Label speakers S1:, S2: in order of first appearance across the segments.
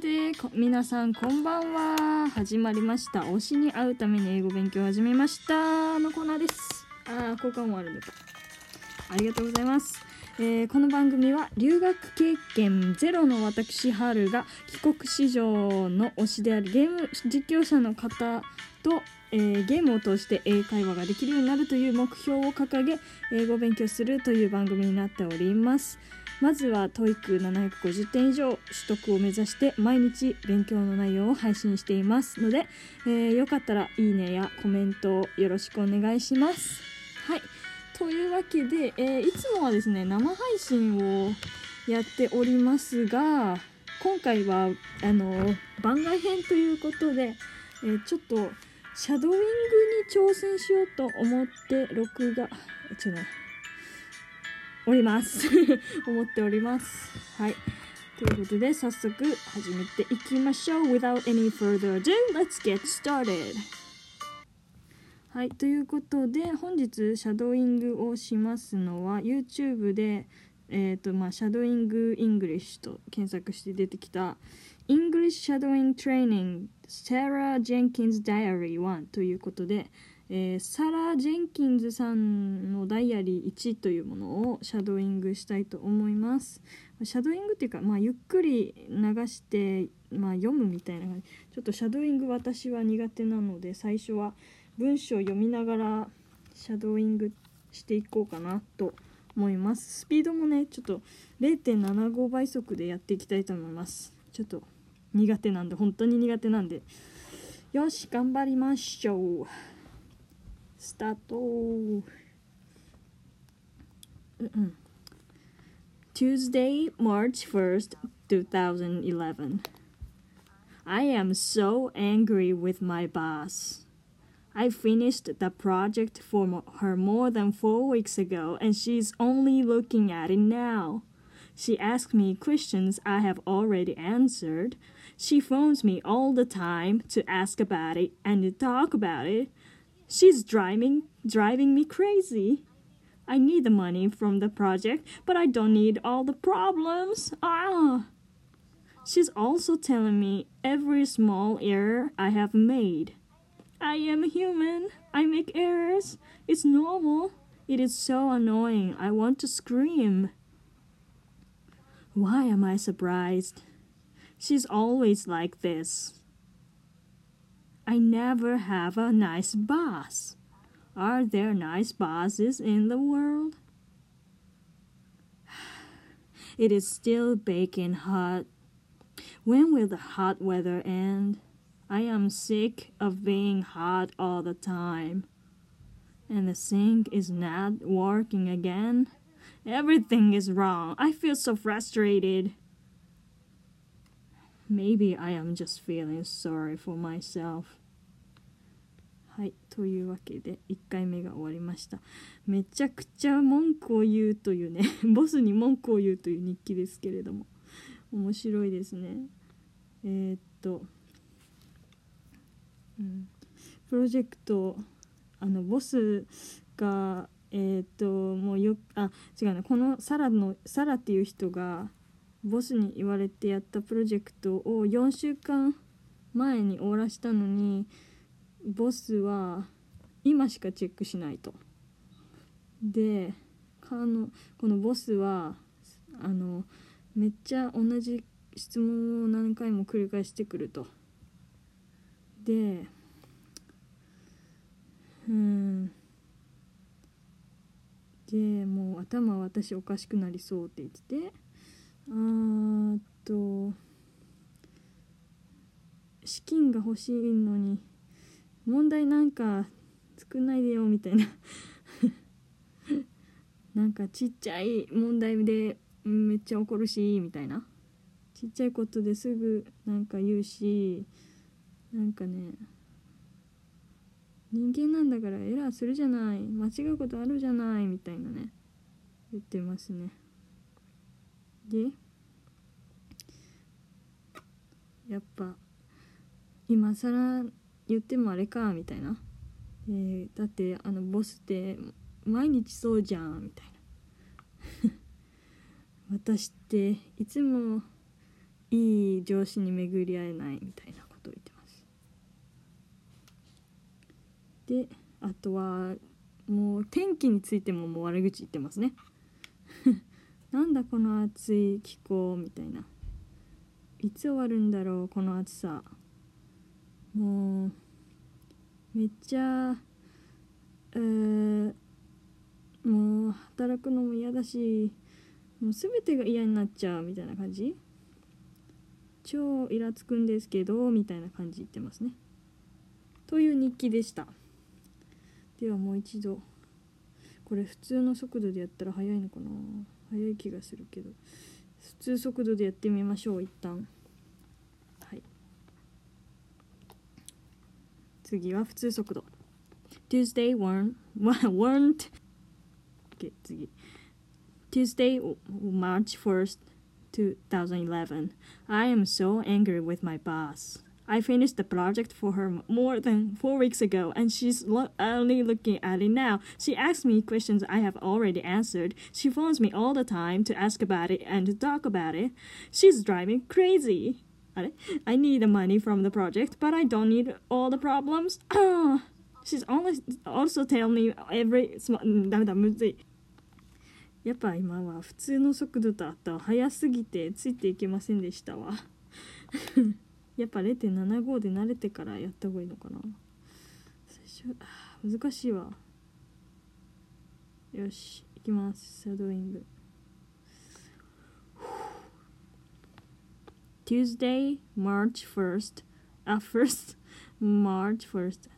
S1: で、こ皆さんこんばんは。始まりました。推しに会うために英語勉強始めました。のコーナーです。あー、交換もあるのか。ありがとうございます。えーこの番組は留学経験ゼロの私ハルが帰国子女の推しであるゲーム実況者の方と、えーゲームを通して英会話ができるようになるという目標を掲げ英語を勉強するという番組になっておりますまずは TOEIC750 点以上取得を目指して毎日勉強の内容を配信していますので、えーよかったらいいねやコメントをよろしくお願いします。はい。というわけで、えーいつもはですね生配信をやっておりますが今回はあの番外編ということで、えーちょっとシャドーイングに挑戦しようと思って録画ちょっとねおります。思っております。はい。ということで早速始めていきましょう。Without any further ado let's get started. はい。ということで本日シャドーイングをしますのは YouTube でえーとまあ、 Shadowing English と検索して出てきた English Shadowing Training Sarah Jenkins Diary 1ということで、えーサラ・ジェンキンズさんのダイアリー1というものをシャドーイングしたいと思います。シャドーイングっていうか、まあ、ゆっくり流して、まあ、読むみたいな感じ。ちょっとシャドーイング私は苦手なので最初は文章を読みながらシャドーイングしていこうかなと思います。スピードもねちょっと0.75倍速でやっていきたいと思います。ちょっと苦手なんで本当に苦手なんで。よし頑張りましょう。スタートうんうん Tuesday, March 1st, 2011. I am so angry with my boss. I finished the project for mo- her more than four weeks ago and she's only looking at it now. She asks me questions I have already answered. She phones me all the time to ask about it and to talk about it. She's driving driving me crazy. I need the money from the project, but I don't need all the problems. Ah. She's also telling me every small error I have made. I am human. I make errors. It's normal. It is so annoying. I want to scream. Why am I surprised? She's always like this. I never have a nice boss. Are there nice bosses in the world? It is still baking hot. When will the hot weather end? I am sick of being hot all the time. And the sink is not working again. Everything is wrong. I feel so frustrated. Maybe I am just feeling sorry for myself. はい、というわけで1回目が終わりました。めちゃくちゃ文句を言うというね、ボスに文句を言うという日記ですけれども、面白いですね。えーっと、うん、プロジェクト、あの、ボスが、えーっと、もうよ、あ、違うな、このサラの、サラっていう人が、ボスに言われてやったプロジェクトを4週間前に終わらしたのに、ボスは今しかチェックしないと。でかのこのボスはあのめっちゃ同じ質問を何回も繰り返してくると。でうんでもう頭私おかしくなりそうって言っててあっと資金が欲しいのに問題なんか作んないでよみたいな。なんかちっちゃい問題でめっちゃ怒るしみたいな。ちっちゃいことですぐなんか言うしなんかね人間なんだからエラーするじゃない。間違うことあるじゃないみたいなね言ってますね。でやっぱ今更言ってもあれかみたいな、えーだってあのボスって毎日そうじゃんみたいな。私っていつもいい上司に巡り合えないみたいなことを言ってます。であとはもう天気についてももう悪口言ってますね。なんだこの暑い気候みたいな。いつ終わるんだろうこの暑さ。もうめっちゃえー、もう働くのも嫌だしもう全てが嫌になっちゃうみたいな感じ。超イラつくんですけどみたいな感じ言ってますね。という日記でした。ではもう一度。これ普通の速度でやったら速いのかな。速い気がするけど普通速度でやってみましょう一旦はい次は普通速度 Tuesday weren't weren't okay 次 Tuesday March 1st 2011 I am so angry with my boss I finished the project for her more than four weeks ago, and she's lo- only looking at it now. She asks me questions I have already answered. She phones me all the time to ask about it and to talk about it. She's driving crazy. I need the money from the project, but I don't need all the problems. She's only also tell me every ダメだむずいやっぱ今は普通の速度とあった速すぎてついていけませんでしたわ やっぱ0.75で慣れてからやった方がいいのかな。最初難しいわ。よしいきます。シャドウィング。Tuesday, March 1st, uh, 1st, March 1st,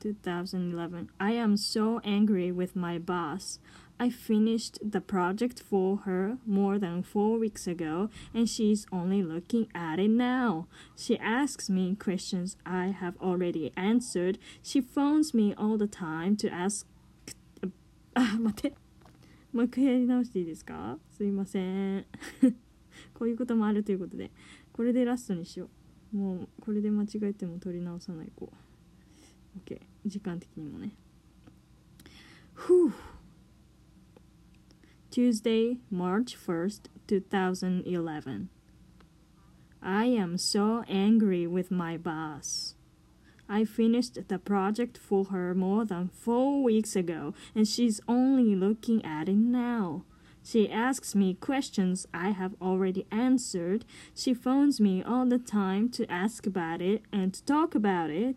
S1: 2011. I am so angry with my boss. I finished the project for her more than four weeks ago, and she's only looking at it now. She asks me questions I have already answered. She phones me all the time to ask. あ、待って。もう一回やり直していいですかすいません。こういうこともあるということで、これでラストにしよう。もうこれで間違えても取り直さないこう。OK。 時間的にもね。ふう。Tuesday, March 1st, 2011. I am so angry with my boss. I finished the project for her more than four weeks ago, and she's only looking at it now. She asks me questions I have already answered. She phones me all the time to ask about it and to talk about it.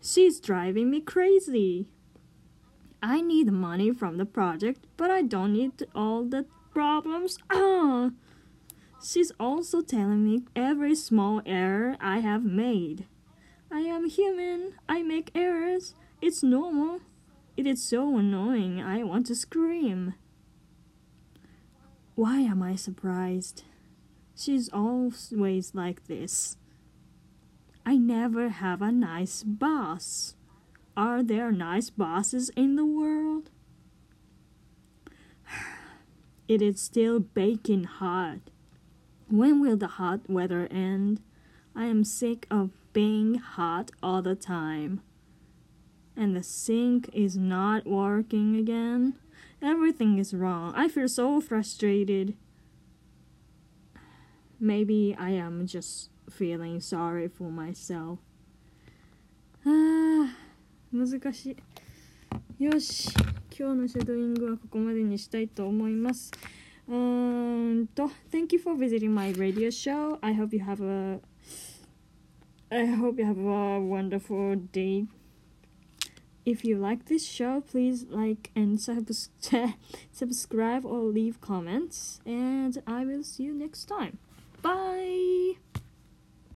S1: She's driving me crazy. I need money from the project, but I don't need all the problems. Ah! She's also telling me every small error I have made. I am human. I make errors. It's normal. It is so annoying. I want to scream. Why am I surprised? She's always like this. I never have a nice boss. Are there nice bosses in the world? It is still baking hot. When will the hot weather end? I am sick of being hot all the time. And the sink is not working again. Everything is wrong. I feel so frustrated. Maybe I am just feeling sorry for myself. Ah. 難しいよし今日のシャドーイングはここまでにしたいと思いますうーんと Thank you for visiting my radio show I hope you have a I hope you have a wonderful day If you like this show, please like and subs subscribe or leave comments. And I will see you next time. Bye!